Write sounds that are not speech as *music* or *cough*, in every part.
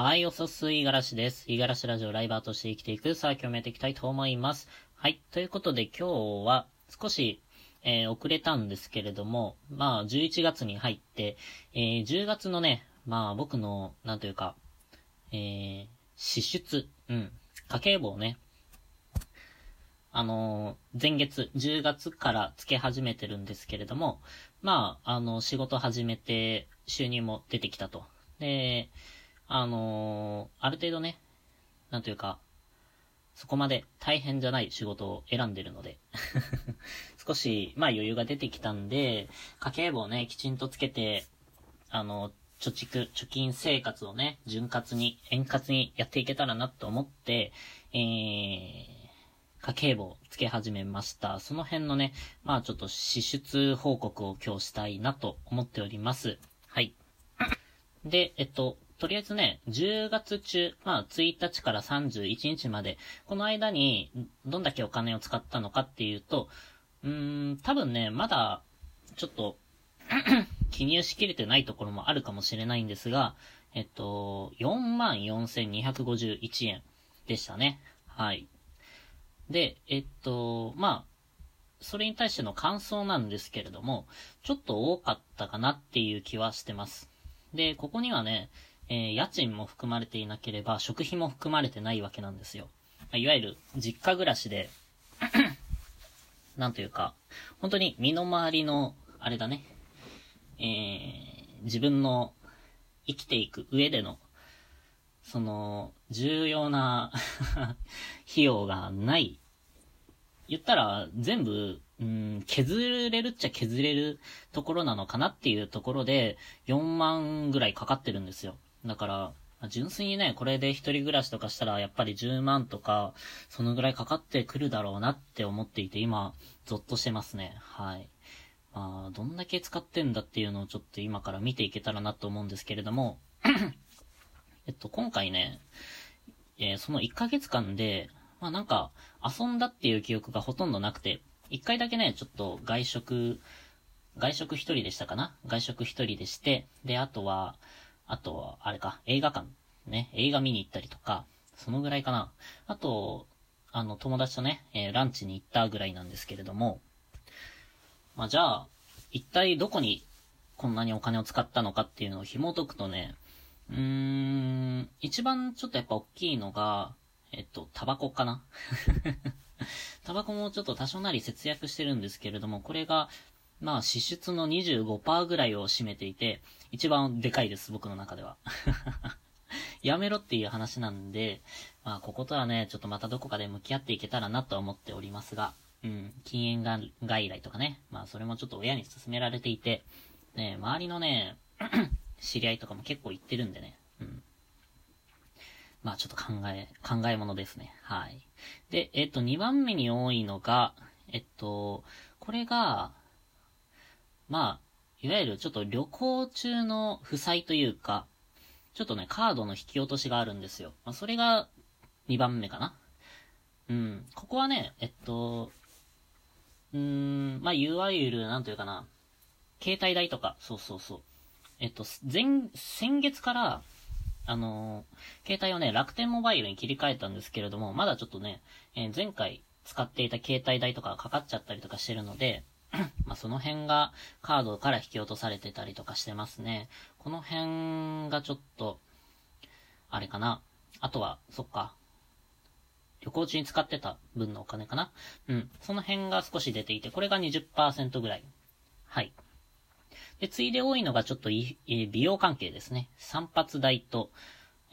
はい、おそすいがらしです。いがらしラジオライバーとして生きていく、さあ今日もやっていきたいと思います。はい、ということで今日は少し、えー、遅れたんですけれども、まあ11月に入って、えー、10月のね、まあ僕の、なんというか、えー、支出、うん、家計簿をね、あのー、前月、10月から付け始めてるんですけれども、まあ、あの、仕事始めて、収入も出てきたと。で、あのー、ある程度ね、なんというか、そこまで大変じゃない仕事を選んでるので *laughs* 少し、まあ余裕が出てきたんで、家計簿をね、きちんとつけて、あの、貯蓄、貯金生活をね、潤滑に、円滑にやっていけたらなと思って、えー、家計簿をつけ始めました。その辺のね、まあちょっと支出報告を今日したいなと思っております。はい。で、えっと、とりあえずね、10月中、まあ1日から31日まで、この間にどんだけお金を使ったのかっていうと、うーん、多分ね、まだ、ちょっと *clears throat* 記入しきれてないところもあるかもしれないんですが、えっと、44,251円でしたね。はい。で、えっと、まあ、それに対しての感想なんですけれども、ちょっと多かったかなっていう気はしてます。で、ここにはね、えー、家賃も含まれていなければ、食費も含まれてないわけなんですよ。いわゆる、実家暮らしでなんというか、本当に身の回りの、あれだね、えー、自分の生きていく上での、その、重要な *laughs* 費用がない。言ったら、全部、うん、削れるっちゃ削れるところなのかなっていうところで、4万ぐらいかかってるんですよ。だから、純粋にね、これで一人暮らしとかしたら、やっぱり10万とか、そのぐらいかかってくるだろうなって思っていて、今、ゾッとしてますね。はい。まあ、どんだけ使ってんだっていうのをちょっと今から見ていけたらなと思うんですけれども、*coughs* えっと、今回ね、えー、その1ヶ月間で、まあなんか、遊んだっていう記憶がほとんどなくて、1回だけね、ちょっと外食、外食一人でしたかな？外食一人でして、で、あとは、あとは、あれか、映画館、ね、映画見に行ったりとか、そのぐらいかな。あと、あの、友達とね、えー、ランチに行ったぐらいなんですけれども、まあ、じゃあ、一体どこにこんなにお金を使ったのかっていうのを紐解くとね、うーん、一番ちょっとやっぱ大きいのが、えっと、タバコかな *laughs* タバコもちょっと多少なり節約してるんですけれども、これがまあ支出の25%ぐらいを占めていて、一番でかいです、僕の中では。*laughs* やめろっていう話なんで、まあこことはね、ちょっとまたどこかで向き合っていけたらなと思っておりますが、うん、禁煙外来とかね、まあそれもちょっと親に勧められていて、ね、周りのね、*clears throat* 知り合いとかも結構言ってるんでね、うん。まあちょっと考え、考え物ですね。はい。で、えっと、2番目に多いのが、えっと、これが、まあ、いわゆるちょっと旅行中の負債というか、ちょっとね、カードの引き落としがあるんですよ。まあ、それが2番目かな。うん。ここはね、えっと、うーん、まあ、いわゆる、なんというかな、携帯代とか、そうそうそう。えっと、前、先月から、あのー、携帯をね、楽天モバイルに切り替えたんですけれども、まだちょっとね、えー、前回使っていた携帯代とかかかっちゃったりとかしてるので、*clears throat* まあその辺がカードから引き落とされてたりとかしてますね。この辺がちょっと、あれかな。あとは、そっか。旅行中に使ってた分のお金かな。うん。その辺が少し出ていて、これが20%ぐらい。はい。で、次いで多いのがちょっとい、え美容関係ですね。散髪代と、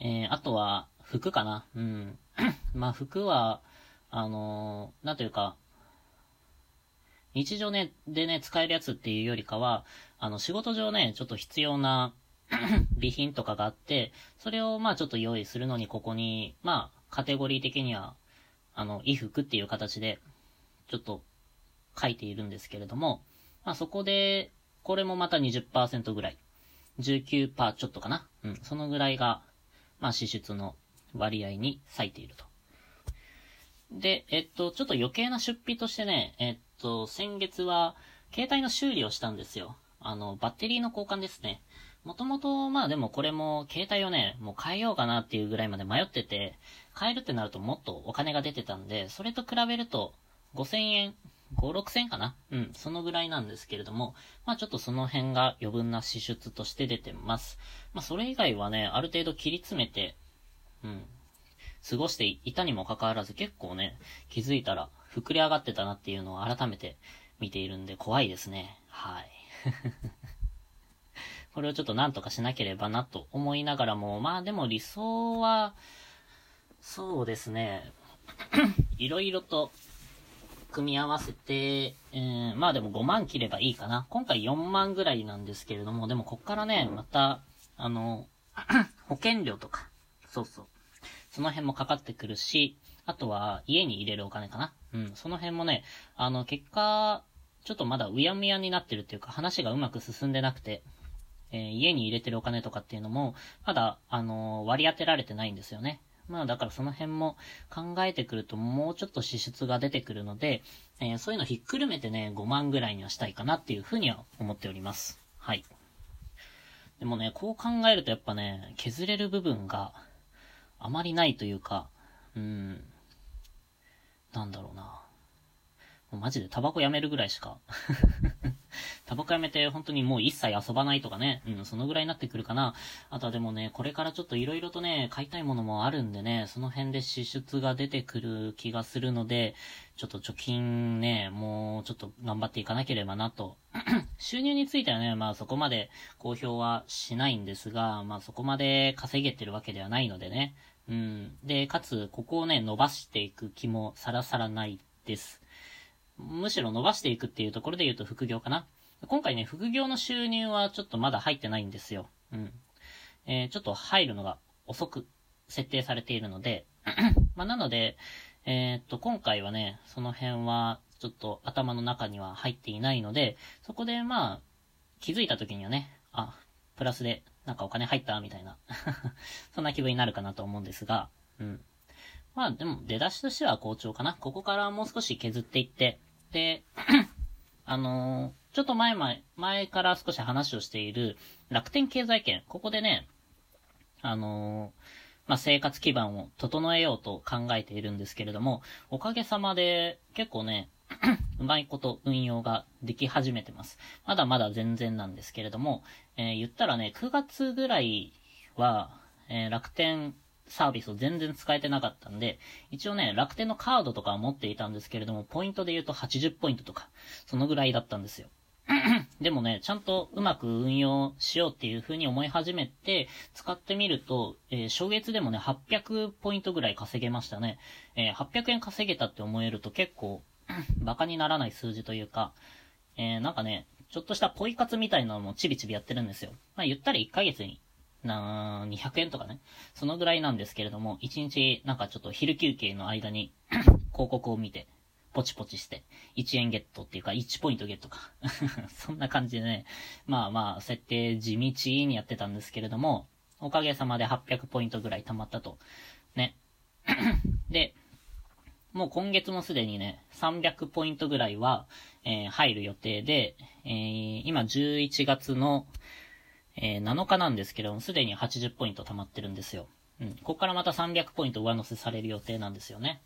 えー、あとは、服かな。うん。*clears throat* まあ、服は、あのー、なんというか、日常ね、でね、使えるやつっていうよりかは、あの、仕事上ね、ちょっと必要な *coughs* 備品とかがあって、それをまあちょっと用意するのにここに、まあ、カテゴリー的には、あの、衣服っていう形で、ちょっと書いているんですけれども、まあそこで、これもまた20%ぐらい。19%ちょっとかな。うん。そのぐらいが、まあ支出の割合に割いていると。で、えっと、ちょっと余計な出費としてね、えっと、先月は、携帯の修理をしたんですよ。あの、バッテリーの交換ですね。もともと、まあでもこれも携帯をね、もう変えようかなっていうぐらいまで迷ってて、変えるってなるともっとお金が出てたんで、それと比べると5000円、5、6000かな？うん、そのぐらいなんですけれども、まあちょっとその辺が余分な支出として出てます。まあそれ以外はね、ある程度切り詰めて、うん、過ごしていたにもかかわらず結構ね、気づいたら膨れ上がってたなっていうのを改めて見ているんで怖いですね。はい。*laughs* これをちょっと何とかしなければなと思いながらも、まあでも理想は、そうですね、*coughs* いろいろと組み合わせて、えー、まあでも5万切ればいいかな。今回4万ぐらいなんですけれども、でもこっからね、また、あの、*coughs* 保険料とか、そうそう。その辺もかかってくるし、あとは家に入れるお金かな。うん、その辺もね、あの、結果、ちょっとまだうやむやになってるっていうか、話がうまく進んでなくて、えー、家に入れてるお金とかっていうのも、まだ、あのー、割り当てられてないんですよね。まあだからその辺も考えてくるともうちょっと支出が出てくるので、えー、そういうのひっくるめてね、5万ぐらいにはしたいかなっていうふうには思っております。はい。でもね、こう考えるとやっぱね、削れる部分があまりないというか、うん、なんだろうな。もうマジでタバコやめるぐらいしか *laughs* タバコやめて本当にもう一切遊ばないとかね、うん、そのぐらいになってくるかな。あとはでもね、これからちょっと色々とね、買いたいものもあるんでね、その辺で支出が出てくる気がするので、ちょっと貯金ね、もうちょっと頑張っていかなければなと。*clears throat* 収入についてはね、まあそこまで公表はしないんですが、まあそこまで稼げてるわけではないのでね。うん。で、かつ、ここをね、伸ばしていく気もさらさらないです。むしろ伸ばしていくっていうところで言うと副業かな。今回ね、副業の収入はちょっとまだ入ってないんですよ。うん。えー、ちょっと入るのが遅く設定されているので、*clears throat* まあ、なので、えー、っと、今回はね、その辺はちょっと頭の中には入っていないので、そこでまあ、気づいた時にはね、あ、プラスでなんかお金入ったみたいな *laughs* そんな気分になるかなと思うんですが、うん。まあでも出だしとしては好調かな。ここからもう少し削っていって、で、*clears throat* あのー、ちょっと前前、前から少し話をしている楽天経済圏、ここでね、あのー、まあ、生活基盤を整えようと考えているんですけれども、おかげさまで結構ね、*clears throat* うまいこと運用ができ始めてます。まだまだ全然なんですけれども、えー、言ったらね、9月ぐらいは、えー、楽天サービスを全然使えてなかったんで、一応ね、楽天のカードとかは持っていたんですけれども、ポイントで言うと80ポイントとか、そのぐらいだったんですよ。*clears throat* でもね、ちゃんとうまく運用しようっていう風に思い始めて、使ってみると、えー、初月でもね、800ポイントぐらい稼げましたね。えー、800円稼げたって思えると結構、バカにならない数字というか、えー、なんかね、ちょっとしたポイ活みたいなのもちびちびやってるんですよ。まあ言ったら1ヶ月にな200円とかね。そのぐらいなんですけれども、1日なんかちょっと昼休憩の間に *clears throat* 広告を見て、ポチポチして、1円ゲットっていうか、1ポイントゲットか。*laughs* そんな感じでね、まあまあ、設定地道にやってたんですけれども、おかげさまで800ポイントぐらい貯まったと。ね。*clears throat* で、もう今月もすでにね、300ポイントぐらいは、えー、入る予定で、えー、今11月の、えー、7日なんですけども、すでに80ポイント溜まってるんですよ。うん。ここからまた300ポイント上乗せされる予定なんですよね。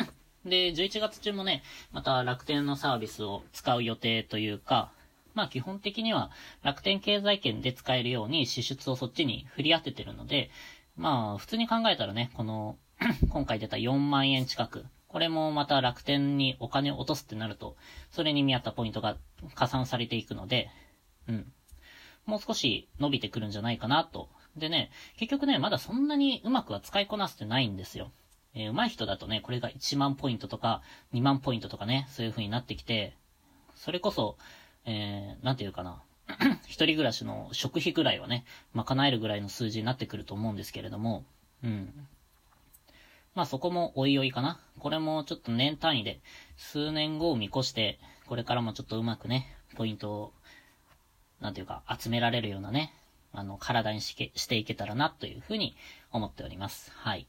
*clears throat* で、11月中もね、また楽天のサービスを使う予定というか、まあ基本的には楽天経済圏で使えるように支出をそっちに振り当ててるので、まあ普通に考えたらね、この *clears throat* 今回出た4万円近く、これもまた楽天にお金を落とすってなると、それに見合ったポイントが加算されていくので、うん。もう少し伸びてくるんじゃないかなと。でね、結局ね、まだそんなにうまくは使いこなせてないんですよ。えー、上手い人だとね、これが1万ポイントとか、2万ポイントとかね、そういう風になってきて、それこそ、えー、なんていうかな。*clears throat* 一人暮らしの食費ぐらいはね、賄えるぐらいの数字になってくると思うんですけれども、うん。まあそこもおいおいかな。これもちょっと年単位で、数年後を見越して、これからもちょっとうまくね、ポイントをなんていうか、集められるようなね、あの、体にしけしていけたらな、というふうに思っております。はい。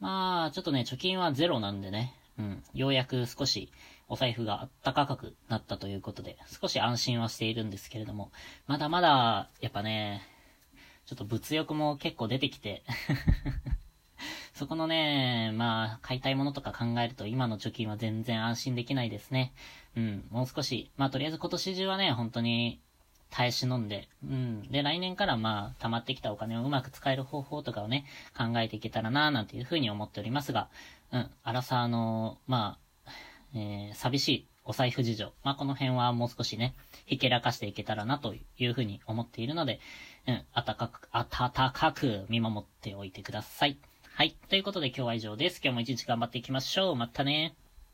まあ、ちょっとね、貯金はゼロなんでね、うん、ようやく少しお財布があったかくなったということで、少し安心はしているんですけれども、まだまだ、やっぱね、ちょっと物欲も結構出てきて *laughs* そこのね、まあ、買いたいものとか考えると今の貯金は全然安心できないですね。うん、もう少し、まあとりあえず今年中はね、本当に耐え忍んで、うん。で、来年からまあ、溜まってきたお金をうまく使える方法とかをね、考えていけたらな、なんていうふうに思っておりますが、うん、アラサーの、まあ、えー、寂しいお財布事情。まあ、この辺はもう少しね、ひけらかしていけたらなというふうに思っているので、うん、暖かく、暖かく見守っておいてください。はい。ということで今日は以上です。今日も一日頑張っていきましょう。またね。